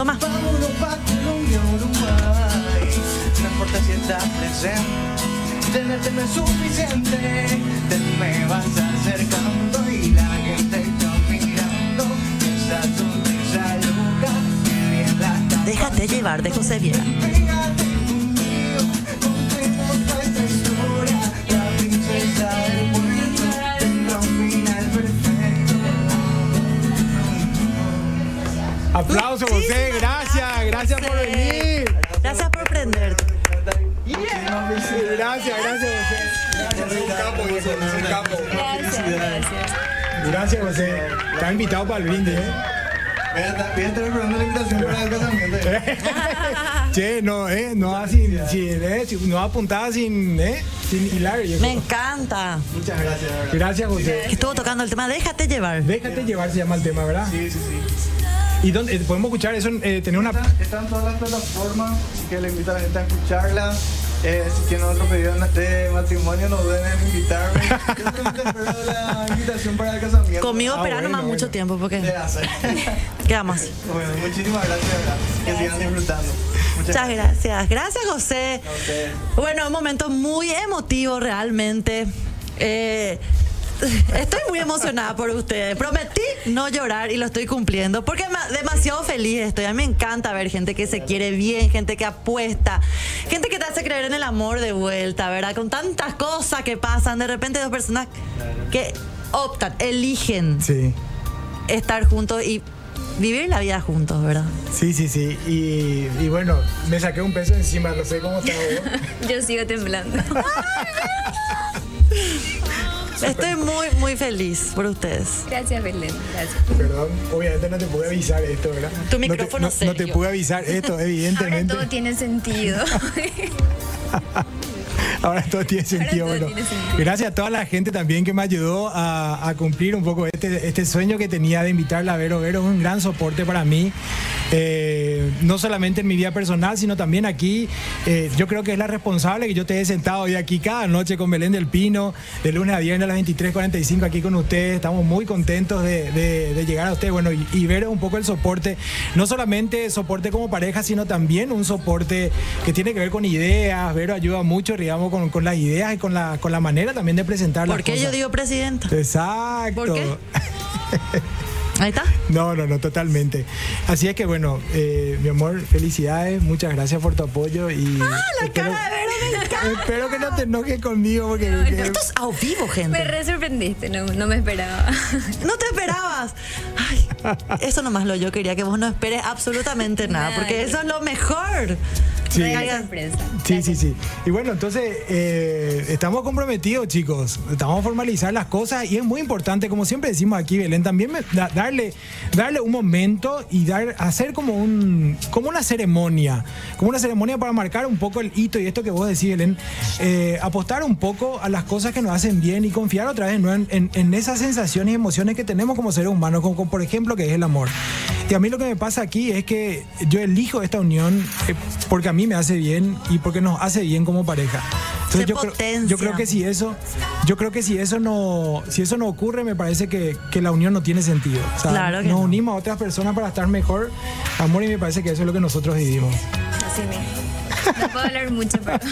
Toma. Déjate llevar de José Viera. Aplauso, José. Gracias, gracias por venir. Gracias por prenderte. Gracias, gracias, José. Gracias, un capo, viejo, un capo. Gracias, gracias. Gracias, José. Está invitado para el brindis, ¿eh? Voy a estar esperando la invitación para el casamiento. Che, no, ¿eh? No va sin, sin, eh, no apuntada sin, ¿eh? Sin hilar. Me encanta. Muchas gracias. Gracias, José. Que estuvo tocando el tema Déjate llevar. Déjate llevar, se llama el tema, ¿verdad? Sí, sí, sí. ¿Y dónde eh, podemos escuchar eso? Eh, tener una. Está, está en todas las plataformas, así que le invito a la gente a escucharla. Eh, si tienen otro pedido de matrimonio, no duden en invitarme. Yo solamente espero la invitación para el casamiento. Conmigo Ah, bueno, nomás bueno. mucho tiempo porque quedamos. Bueno, muchísimas gracias, verdad. Que sigan disfrutando. Muchas Muchas gracias. Gracias, José. ustedes. Bueno, un momento muy emotivo realmente. Eh, estoy muy emocionada por ustedes. Prometí no llorar y lo estoy cumpliendo porque ma- demasiado feliz estoy. A mí me encanta ver gente que se quiere bien, gente que apuesta, gente que te hace creer en el amor de vuelta, ¿verdad? Con tantas cosas que pasan, de repente dos personas que optan, eligen Sí, estar juntos y vivir la vida juntos, ¿verdad? sí, sí, sí. Y, y bueno, me saqué un peso encima, no sé cómo está vos. Yo sigo temblando. Estoy muy, muy feliz por ustedes. Gracias, Belén. Gracias. Perdón, obviamente no te pude avisar esto, ¿verdad? Tu No te- micrófono, no, no te pude avisar esto, Ahora evidentemente. todo tiene sentido. Ahora todo tiene sentido. todo bueno. tiene sentido. Gracias a toda la gente también que me ayudó a, a cumplir un poco este, este sueño que tenía de invitarla a Vero. Vero es un gran soporte para mí, eh, no solamente en mi vida personal, sino también aquí. Eh, yo creo que es la responsable que yo te he sentado hoy aquí cada noche con Belén del Pino, de lunes a viernes a las 23.45 aquí con ustedes. Estamos muy contentos de, de- de llegar a ustedes. Bueno, y, es un poco el soporte, no solamente soporte como pareja, sino también un soporte que tiene que ver con ideas. Vero ayuda mucho, digamos, con, con las ideas y con la, con la manera también de presentar las ¿Por qué yo cosas. digo presidenta? Exacto. ¿Por qué? Ahí está. No, no, no, totalmente. Así es que bueno, eh, mi amor, felicidades, muchas gracias por tu apoyo y Ah, la espero, cara de Vero me espero que no te enojes conmigo porque porque- Esto es a vivo, Me gente. re sorprendiste, no, no me esperaba. No te esperabas. Ay, eso nomás lo yo quería que vos no esperes absolutamente nada, Nada. porque eso es lo mejor. Sí. Sorpresa. Sí, sí, sí. Y bueno, entonces eh, estamos comprometidos, chicos. Estamos a formalizar las cosas y es muy importante, como siempre decimos aquí, Belén, también me- da- darle, darle un momento y dar, hacer como un, como una ceremonia, como una ceremonia para marcar un poco el hito y esto que vos decís, Belén, eh, apostar un poco a las cosas que nos hacen bien y confiar otra vez ¿no? en, en- en esas sensaciones y emociones que tenemos como seres humanos, como, como por ejemplo que es el amor. Y a mí lo que me pasa aquí es que yo elijo esta unión eh, porque a mí me hace bien y porque nos hace bien como pareja. Se yo creo, yo creo que si eso, yo creo que si eso no, si eso no ocurre, me parece que, que la unión no tiene sentido. O sea, Claro que nos no. unimos a otras personas para estar mejor, amor, y me parece que eso es lo que nosotros vivimos. Así mismo. No puedo hablar mucho, pero.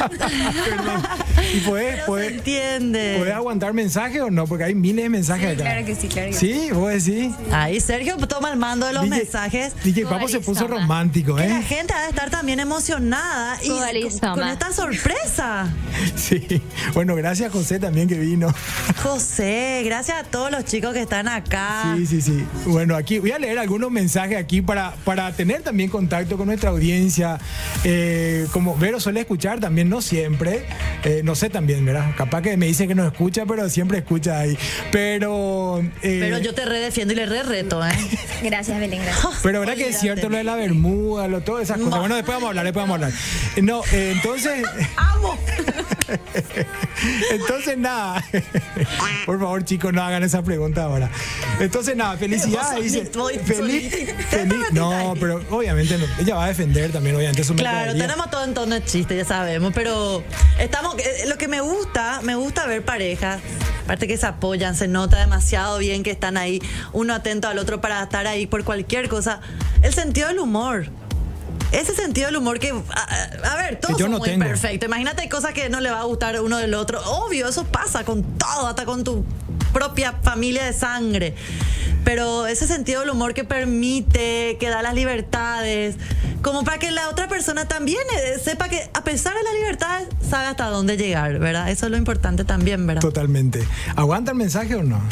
Y se podés, entiende. podés aguantar mensajes o no, porque hay miles de mensajes Sí, acá. claro que sí, claro que sí. Sí, vos decís. Ahí Sergio toma el mando de los DJ mensajes. DJ Papo se puso romántico, Que la ¿eh? gente ha de estar también emocionada y con, con esta sorpresa. Sí. Bueno, gracias José también que vino. José, gracias a todos los chicos que están acá. Sí, sí, sí. Bueno, aquí voy a leer algunos mensajes aquí para, para tener también contacto con nuestra audiencia. Eh, como Vero suele escuchar también, no siempre. Eh, no sé también, ¿verdad? Capaz que me dice que no escucha, pero siempre escucha ahí. Pero. eh, Pero yo te redefiendo y le re reto, ¿eh? Gracias, Belén, gracias. Pero verdad que es cierto lo de la bermuda, lo, todas esas cosas. Bueno, después vamos a hablar, después vamos a hablar. No, eh, entonces. ¡Amo! Entonces nada. Por favor, chicos, no hagan esa pregunta ahora. Entonces nada, felicidades. Vos Dice, feliz. No, pero obviamente no. Ella va a defender también, obviamente. Su Claro, tenemos todo en tono de chiste, ya sabemos, pero estamos eh, lo que me gusta, me gusta ver parejas, aparte que se apoyan, se nota demasiado bien que están ahí, uno atento al otro para estar ahí por cualquier cosa. El sentido del humor. Ese sentido del humor que, a, a ver, todos yo son no muy tengo. perfectos. Imagínate hay cosas que no le va a gustar uno del otro. Obvio, eso pasa con todo, hasta con tu propia familia de sangre. Pero ese sentido del humor que permite, que da las libertades, como para que la otra persona también eh, sepa que a pesar de las libertades, sabe hasta dónde llegar, ¿verdad? Eso es lo importante también, ¿verdad? Totalmente. ¿Aguanta el mensaje o no?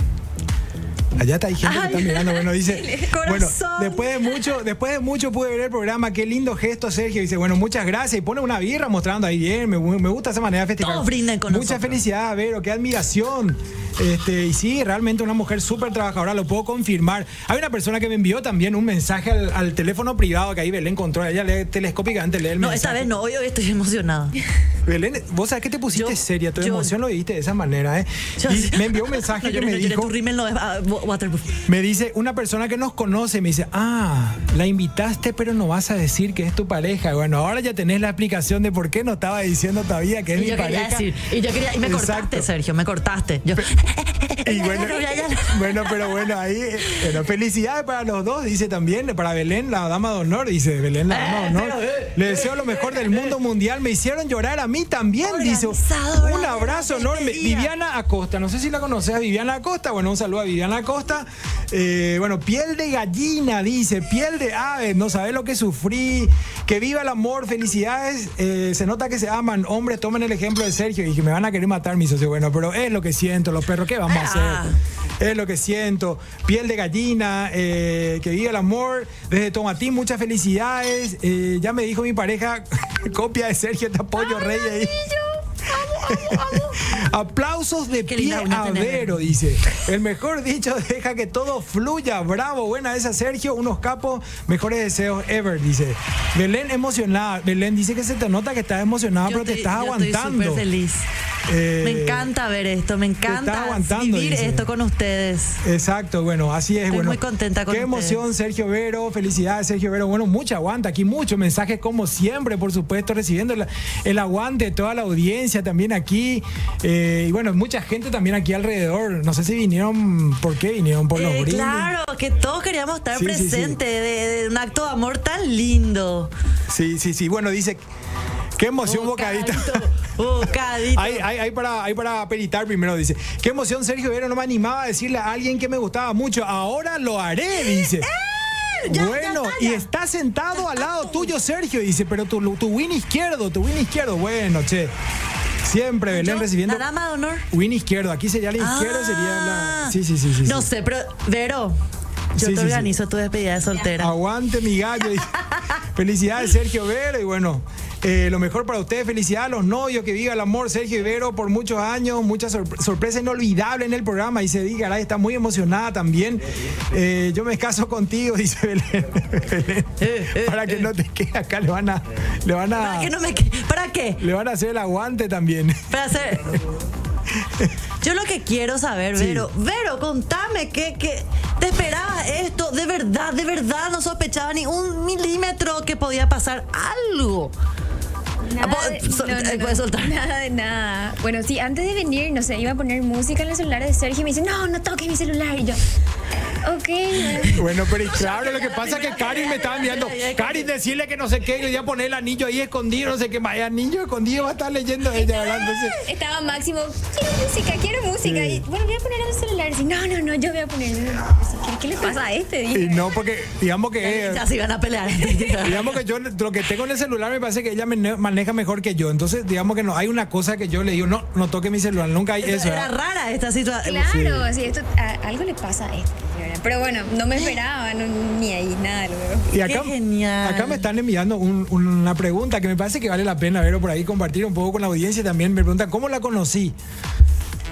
Allá está, hay gente que está mirando. Bueno, dice. Bueno, después de mucho, después de mucho pude ver el programa. Qué lindo gesto, Sergio. Dice, bueno, muchas gracias. Y pone una birra mostrando ahí bien. Me, me gusta esa manera de festejar. Todos brinden con Mucha nosotros. felicidad, Vero. Qué admiración. Este, y sí, realmente una mujer súper trabajadora, lo puedo confirmar. Hay una persona que me envió también un mensaje al, al teléfono privado que ahí Belén controla. Ella lee telescópicamente, lee el No, mensaje. esta vez no, hoy, hoy estoy emocionada. Belén, vos sabés que te pusiste Yo- seria, tu yo- emoción lo viste de esa manera, ¿eh? Yo- Y me envió un mensaje No, que me no dijo, tu no es ah, waterproof. me dice, una persona que nos conoce, me dice, ah, la invitaste pero no vas a decir que es tu pareja. Bueno, ahora ya tenés la explicación de por qué no estaba diciendo todavía que es Y mi yo pareja. decir, y yo quería, y me Exacto. cortaste, Sergio, me cortaste. Yo, Y bueno, bueno, pero bueno, ahí, eh, felicidades para los dos, dice también, para Belén, la dama de honor, dice Belén, la dama de Eh, honor. pero, eh, Le deseo lo mejor del mundo mundial, me hicieron llorar a mí también, dice. Un abrazo enorme. Viviana Acosta, no sé si la conoces a Viviana Acosta, bueno, un saludo a Viviana Acosta. Eh, bueno, piel de gallina, dice, piel de ave, no sabes lo que sufrí, que viva el amor, felicidades, Eh, se nota que se aman, hombres, tomen el ejemplo de Sergio y que me van a querer matar, mi socio, bueno, pero es lo que siento, los perros, ¿qué vamos a Ah. hacer? Es lo que siento. Piel de gallina, eh, que viva el amor. Desde Tomatín, muchas felicidades. Eh, ya me dijo mi pareja, copia de Sergio Tapollo Rey ahí. Aplausos de Qué pie a Vero, dice. El mejor dicho, deja que todo fluya. Bravo, buena esa, Sergio. Unos capos, mejores deseos ever, dice. Belén emocionada. Belén dice que se te nota que estás emocionada, yo pero te estás yo aguantando. feliz. Eh, me encanta ver esto, me encanta vivir dice. esto con ustedes. Exacto, bueno, así es. Estoy bueno, muy contenta con Qué emoción. Sergio Vero. Felicidades, Sergio Vero. Bueno, mucha aguanta aquí, muchos mensajes como siempre, por supuesto, recibiendo el, el aguante de toda la audiencia también aquí. Eh, y bueno, mucha gente también aquí alrededor. No sé si vinieron, ¿por qué vinieron? Por los Eh, brindes. claro, que todos queríamos estar Sí, sí, sí. presentes de, de un acto de amor tan lindo. Sí, sí, sí. Bueno, dice, qué emoción, bocadita. Bocadito. Hay, hay, hay para, hay para primero, dice. Qué emoción, Sergio Vero. No me animaba a decirle a alguien que me gustaba mucho. Ahora lo haré, dice. ¡Eh! ya, bueno, ya está, y está sentado al lado tuyo, Sergio, dice, pero tu, tu win izquierdo, tu win izquierdo. Bueno, che. Siempre Belén recibiendo. La dama de honor. Win izquierdo. Aquí sería la izquierda, sería la. Ah. Sí, sí, sí, sí. No sí. sé, pero Vero, yo Sí, te sí, organizo tu despedida de soltera. Aguante mi gallo. Felicidades, Sergio Vero. Y bueno, eh, lo mejor para ustedes. Felicidades a los novios. Que viva el amor, Sergio Ibero, por muchos años. Mucha sorpre- sorpresa inolvidable en el programa. Y se diga, está muy emocionada también. Eh, yo me caso contigo, dice Belén. Belén, para que no te quede acá, le van a. Le van a. ¿Para qué no me que- ¿Para qué? Le van a hacer el aguante también. Para hacer. Yo lo que quiero saber, Sí. Vero, Vero, contame que, que te esperabas esto, de verdad, de verdad no sospechaba ni un milímetro que podía pasar algo. Nada de, sol- no, no, eh, no, soltar. Nada de nada. Bueno, sí, antes de venir, no sé, iba a poner música en el celular de Sergio y me dice, no, no toques mi celular. Y yo, ok. bueno. Pero y claro, lo que pasa es que Karin me estaba enviando. Karin, decirle que no sé qué, yo ya poner el anillo ahí escondido, no sé qué, vaya anillo escondido va a estar leyendo ella, ¿verdad? Entonces. Estaba Máximo, quiero música, quiero música. Sí. Y bueno, voy a poner en el celular. Y dice, no, no, no, yo voy a poner. ¿Qué, qué le pasa a este? Y Dije. no, porque digamos que. Ya se iban a pelear. Digamos que yo lo que tengo en el celular me parece que ella me maneja mejor que yo. Entonces, digamos que no hay una cosa que yo le digo, no, no toque mi celular. Nunca hay eso. Era ¿verdad? rara esta situación. Claro, sí, esto, a- algo le pasa a este. ¿verdad? Pero bueno, no me esperaba, no, ni ahí, nada luego. Y acá, Qué genial. acá me están enviando un- una pregunta que me parece que vale la pena ver por ahí, compartir un poco con la audiencia también. Me preguntan, ¿cómo la conocí?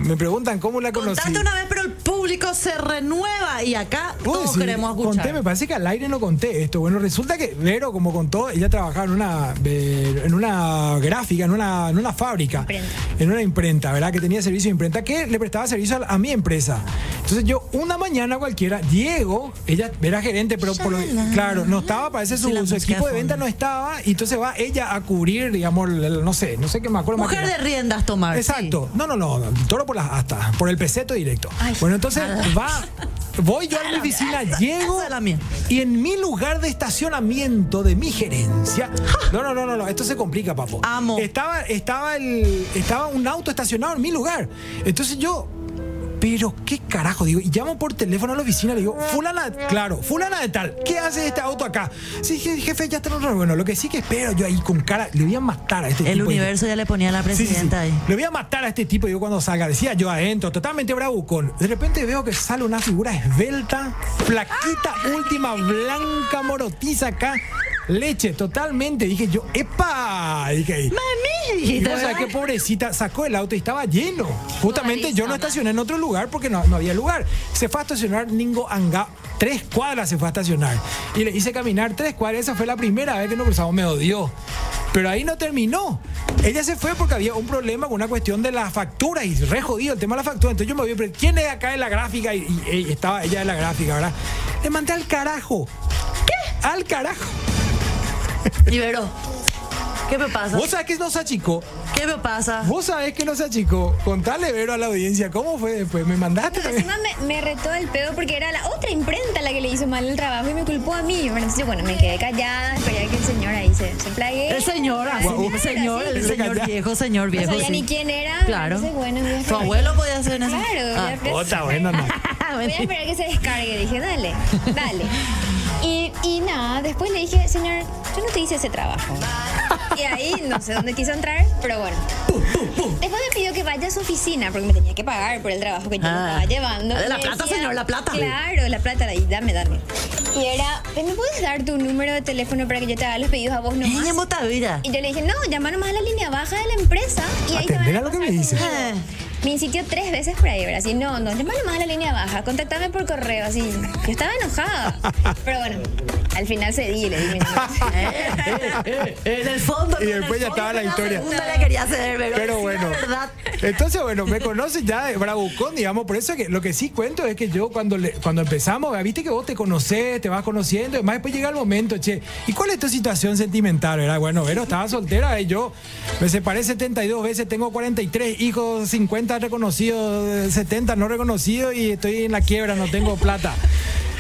Me preguntan, ¿cómo la conocí? Contaste una vez, pero el público se renueva y acá todos queremos escuchar. Conté, me parece que al aire no conté esto. Bueno, resulta que Vero, como contó, ella trabajaba en una, eh, en una gráfica, en una, en una fábrica, Imprenta. en una imprenta, ¿verdad? Que tenía servicio de imprenta que le prestaba servicio a, a mi empresa. Entonces yo, una mañana cualquiera, llego, ella era gerente, pero por lo- claro, no estaba, parece su, su equipo de venta no estaba, y entonces va ella a cubrir, digamos, el- no sé, no sé qué me acuerdo. Mujer de riendas tomar. Exacto. No, no, no, por las astas, por el peseto directo. Ay. Bueno, entonces va, voy yo a mi oficina, llego y en mi lugar de estacionamiento de mi gerencia. No, no, no, no, no, esto se complica, papo. Amo. Estaba, estaba, el, estaba un auto estacionado en mi lugar. Entonces yo. Pero qué carajo, digo, y llamo por teléfono a la oficina, le digo, fulana, claro, fulana de tal, ¿qué hace este auto acá? Sí, je- jefe, ya está en otro- Bueno, lo que sí que espero yo ahí con cara, le voy a matar a este El tipo. universo ya le ponía a la Sí, sí, sí. presidenta ahí. Le voy a matar a este tipo, digo, cuando salga. Decía yo adentro, totalmente bravucón. De repente veo que sale una figura esbelta, flaquita, última, blanca, morotiza acá. Leche, totalmente. Dije yo, ¡epa! Dije ahí. Mami, sabés ¿verdad? que pobrecita sacó el auto y estaba lleno. Justamente yo no estacioné en otro lugar porque no, no había lugar. Se fue a estacionar Ningo Anga. Tres cuadras se fue a estacionar. Y le hice caminar tres cuadras. Esa fue la primera vez que nos cruzamos. Me odió. Pero ahí no terminó. Ella se fue porque había un problema con una cuestión de la factura y re jodido el tema de la factura. Entonces yo me vi, pero ¿quién es acá en la gráfica? Y, y- y estaba ella en la gráfica, ¿verdad? Le mandé al carajo. ¿Qué? Al carajo. Ibero, ¿qué me pasa? Vos sabés que no se achicó. ¿Qué me pasa? Vos sabés que no se achicó. Contale, Vero, a la audiencia, ¿cómo fue después? ¿Me mandaste también? Encima me, me retó el pedo porque era la otra imprenta la que le hizo mal el trabajo y me culpó a mí. Bueno, entonces yo, bueno, me quedé callada, esperé a que el señor ahí se, se plague. El señor, así, el señor, el Se señor viejo, señor No viejo. sabía sí. ni quién era. Claro. Entonces, bueno, Tu abuelo podía hacer en eso. Claro, voy a Ah. esperar. Otra, bueno, no. Voy a esperar que se descargue. Dije, dale, dale. Y, nada, después le dije, señor, yo no te hice ese trabajo. Y ahí no sé dónde quiso entrar, pero bueno. Después me pidió que vaya a su oficina porque me tenía que pagar por el trabajo que yo Ah. me estaba llevando. La Y me plata, señor, la plata. Claro, la plata, ahí, dame, dame. Y era, ¿me puedes dar tu número de teléfono para que yo te haga los pedidos a vos nomás? botavira. Y yo le dije, no, llama nomás a la línea baja de la empresa y ahí te van a lo que me pasar dice. conmigo". Eh. Me insistió tres veces por ahí, ¿verdad? Así, no, no, llama nomás a la línea baja, contactame por correo, así. Yo estaba enojada. Pero bueno, al final cedí y le di mi número. Eh, En el fondo. Y después ya estaba la historia. quería pero, bueno. Verdad. Entonces, bueno, me conoces ya de bravucón, digamos. Por eso que lo que sí cuento es que yo cuando, le- cuando empezamos, viste que vos te conocés, te vas conociendo, además después llega el momento, che, ¿y cuál es tu situación sentimental? Era bueno, Vero estaba soltera y yo me separé 72 veces, tengo 43 hijos, 50 reconocidos, 70 no reconocidos y estoy en la quiebra, no tengo plata.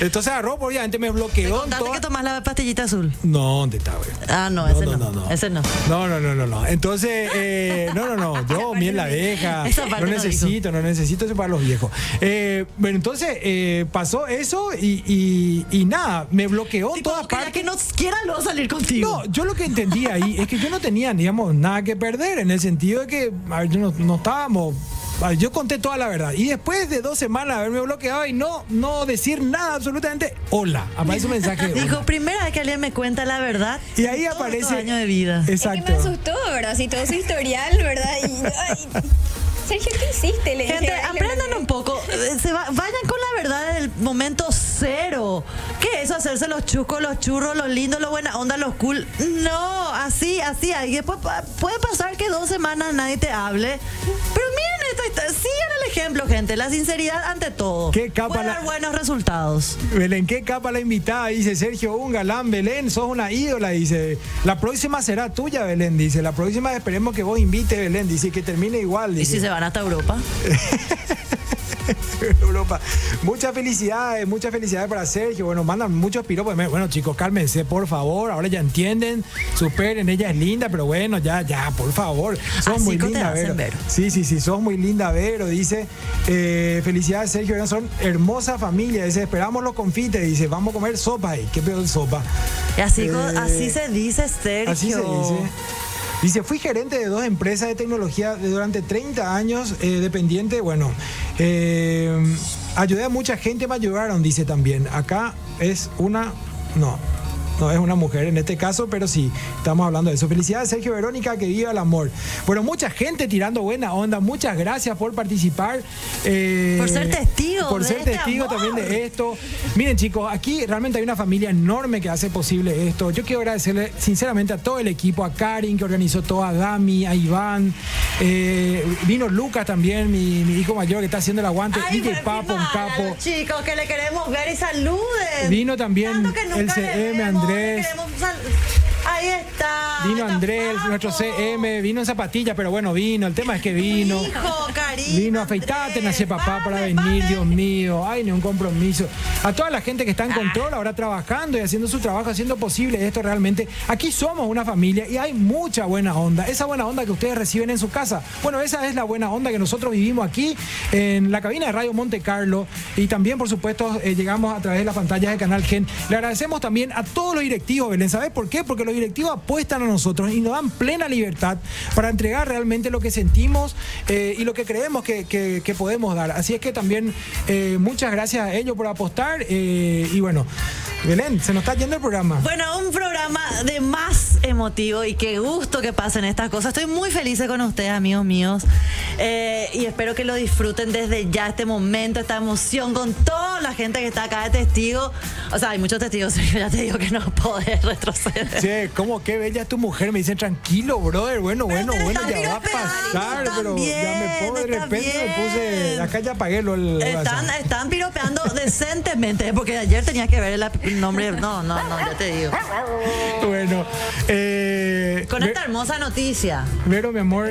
Entonces agarró, obviamente me bloqueó. Contate toda- que tomás la pastillita azul. No, ¿dónde está, güey? Ah, no, ese no. Ese no. No, no, no, no, no. Entonces, eh, no, no, no. Yo, miel la abeja. No no necesito, no necesito eso para los viejos. Eh, bueno, entonces eh, pasó eso y, y- y nada, me bloqueó en todas partes. que no quiera luego salir contigo. No, yo lo que entendí ahí es que yo no tenía, digamos, nada que perder, en el sentido de que a ver, yo no, no estábamos. Ver, Yo conté toda la verdad. Y después de dos semanas de haberme bloqueado y no, no decir nada, absolutamente, hola. Aparece un mensaje. Dijo, primera vez que alguien me cuenta la verdad. y ahí en todos aparece. estos años de vida. Es que Exacto. me asustó, ¿verdad? Así todo su historial, ¿verdad? Y, ay, Sergio, ¿qué hiciste? Le Gente, aprendan le- un poco. eh, se va- vayan con la verdad del momento cero. ¿Qué es eso? Hacerse los chucos, los churros, los lindos, los buena onda, los cool. No, así, así. Y después puede pasar que dos semanas nadie te hable. Pero miren esto. está- Sigan el ejemplo, gente. La sinceridad ante todo. Qué capa Puede la- dar buenos resultados. Belén, ¿qué capa la invitada? Dice Sergio, un galán, Belén, sos una ídola, dice. La próxima será tuya, Belén, dice. La próxima esperemos que vos invites, Belén, dice, que termine igual, ¿Y si se van hasta Europa? Europa. Muchas felicidades, muchas felicidades para Sergio. Bueno, mandan muchos piropos. Bueno, chicos, cálmense, por favor. Ahora ya entienden, superen, ella es linda, pero bueno, ya, ya, por favor. Sos Así muy linda, Vero. ver. Sí, sí, sí, sos muy linda, Vero, dice. Eh, felicidades, Sergio. Bueno, Son hermosa familia. Dice, esperamos los confites. Dice, vamos a comer sopa ahí. ¿Qué peor sopa? Y así, Eh, así se dice, Sergio. Así se dice. Dice, fui gerente de dos empresas de tecnología durante 30 años, eh, dependiente, bueno, eh, ayudé a mucha gente, me ayudaron, dice también. Acá es una, no, no es una mujer en este caso, pero sí, estamos hablando de eso. Felicidades, Sergio Verónica, que viva el amor. Bueno, mucha gente tirando buena onda, muchas gracias por participar. eh, Por ser testigo Por ser este testigo amor. también de esto. Miren chicos, aquí realmente hay una familia enorme que hace posible esto. Yo quiero agradecerle sinceramente a todo el equipo, a Karin que organizó todo, a Gami, a Iván. eh, vino Lucas también, mi, mi hijo mayor que está haciendo el aguante. Ay, DJ Papo, un capo. Chicos, que le queremos ver y saluden. Vino también el CM vemos, Andrés. sal- Ahí está. Vino Andrés, nuestro CM, vino en zapatilla, pero bueno, vino. El tema es que vino. Hijo, Karina, Vino, afeitate, nace papá para venir. Dios mío. Ay, ni un compromiso. A toda la gente que está en control ahora trabajando y haciendo su trabajo, haciendo posible esto realmente. Aquí somos una familia y hay mucha buena onda. Esa buena onda que ustedes reciben en su casa. Bueno, esa es la buena onda que nosotros vivimos aquí en la cabina de Radio Monte Carlo. Y también, por supuesto, eh, llegamos a través de las pantallas de Canal Gen. Le agradecemos también a todos los directivos, Belén. ¿Sabes por qué? Porque los directivos apuestan a nosotros y nos dan plena libertad para entregar realmente lo que sentimos eh, y lo que creemos que, que- podemos dar. Así es que también eh, muchas gracias a ellos por apostar. eh, y bueno, Belén, se nos está yendo el programa. Bueno, un programa de más emotivo y qué gusto que pasen estas cosas. Estoy muy feliz con ustedes, amigos míos. Y espero que lo disfruten desde ya este momento, esta emoción con toda la gente que está acá de testigo. O sea, hay muchos testigos, Sergio, ya te digo que no podés retroceder. Che, ¿cómo qué bella es tu mujer? Me dicen, tranquilo, brother. Bueno, Pero bueno, bueno, ya va a pasar. Pero ya me puedo, de repente me puse. Acá ya apagué lo el. Están, están piropeando decentemente, porque ayer tenía que ver el nombre. No, no, no, ya te digo. Bueno, eh, Con esta hermosa noticia. Vero, mi amor.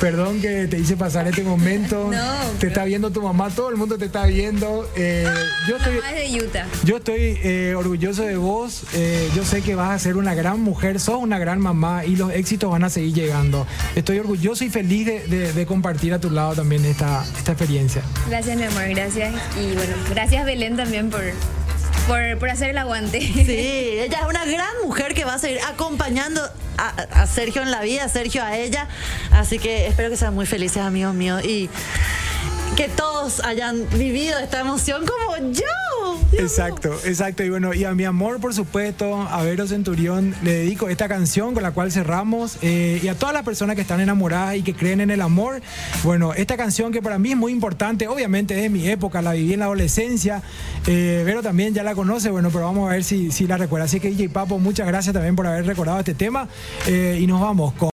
Perdón que te hice pasar este momento. No, te está viendo tu mamá, todo el mundo te está viendo. Eh, yo estoy, Mamá es de Utah. yo estoy eh, orgulloso de vos. Eh, yo sé que vas a ser una gran mujer, sos una gran mamá y los éxitos van a seguir llegando. Estoy orgulloso y feliz de, de- de compartir a tu lado también esta, esta experiencia. Gracias, mi amor, gracias. Y bueno, gracias Belén también por, por, por hacer el aguante. Sí, ella es una gran mujer que va a seguir acompañando a, a Sergio en la vida, a Sergio a ella. Así que espero que sean muy felices, amigos míos, y que todos hayan vivido esta emoción como yo. Exacto, exacto. Y bueno, y a mi amor, por supuesto, a Vero Centurión, le dedico esta canción con la cual cerramos. eh, y a todas las personas que están enamoradas y que creen en el amor. Bueno, esta canción que para mí es muy importante, obviamente es de mi época, la viví en la adolescencia. Eh, Vero también ya la conoce, bueno, pero vamos a ver si, si la recuerda. Así que DJ Papo, muchas gracias también por haber recordado este tema. eh, y nos vamos con.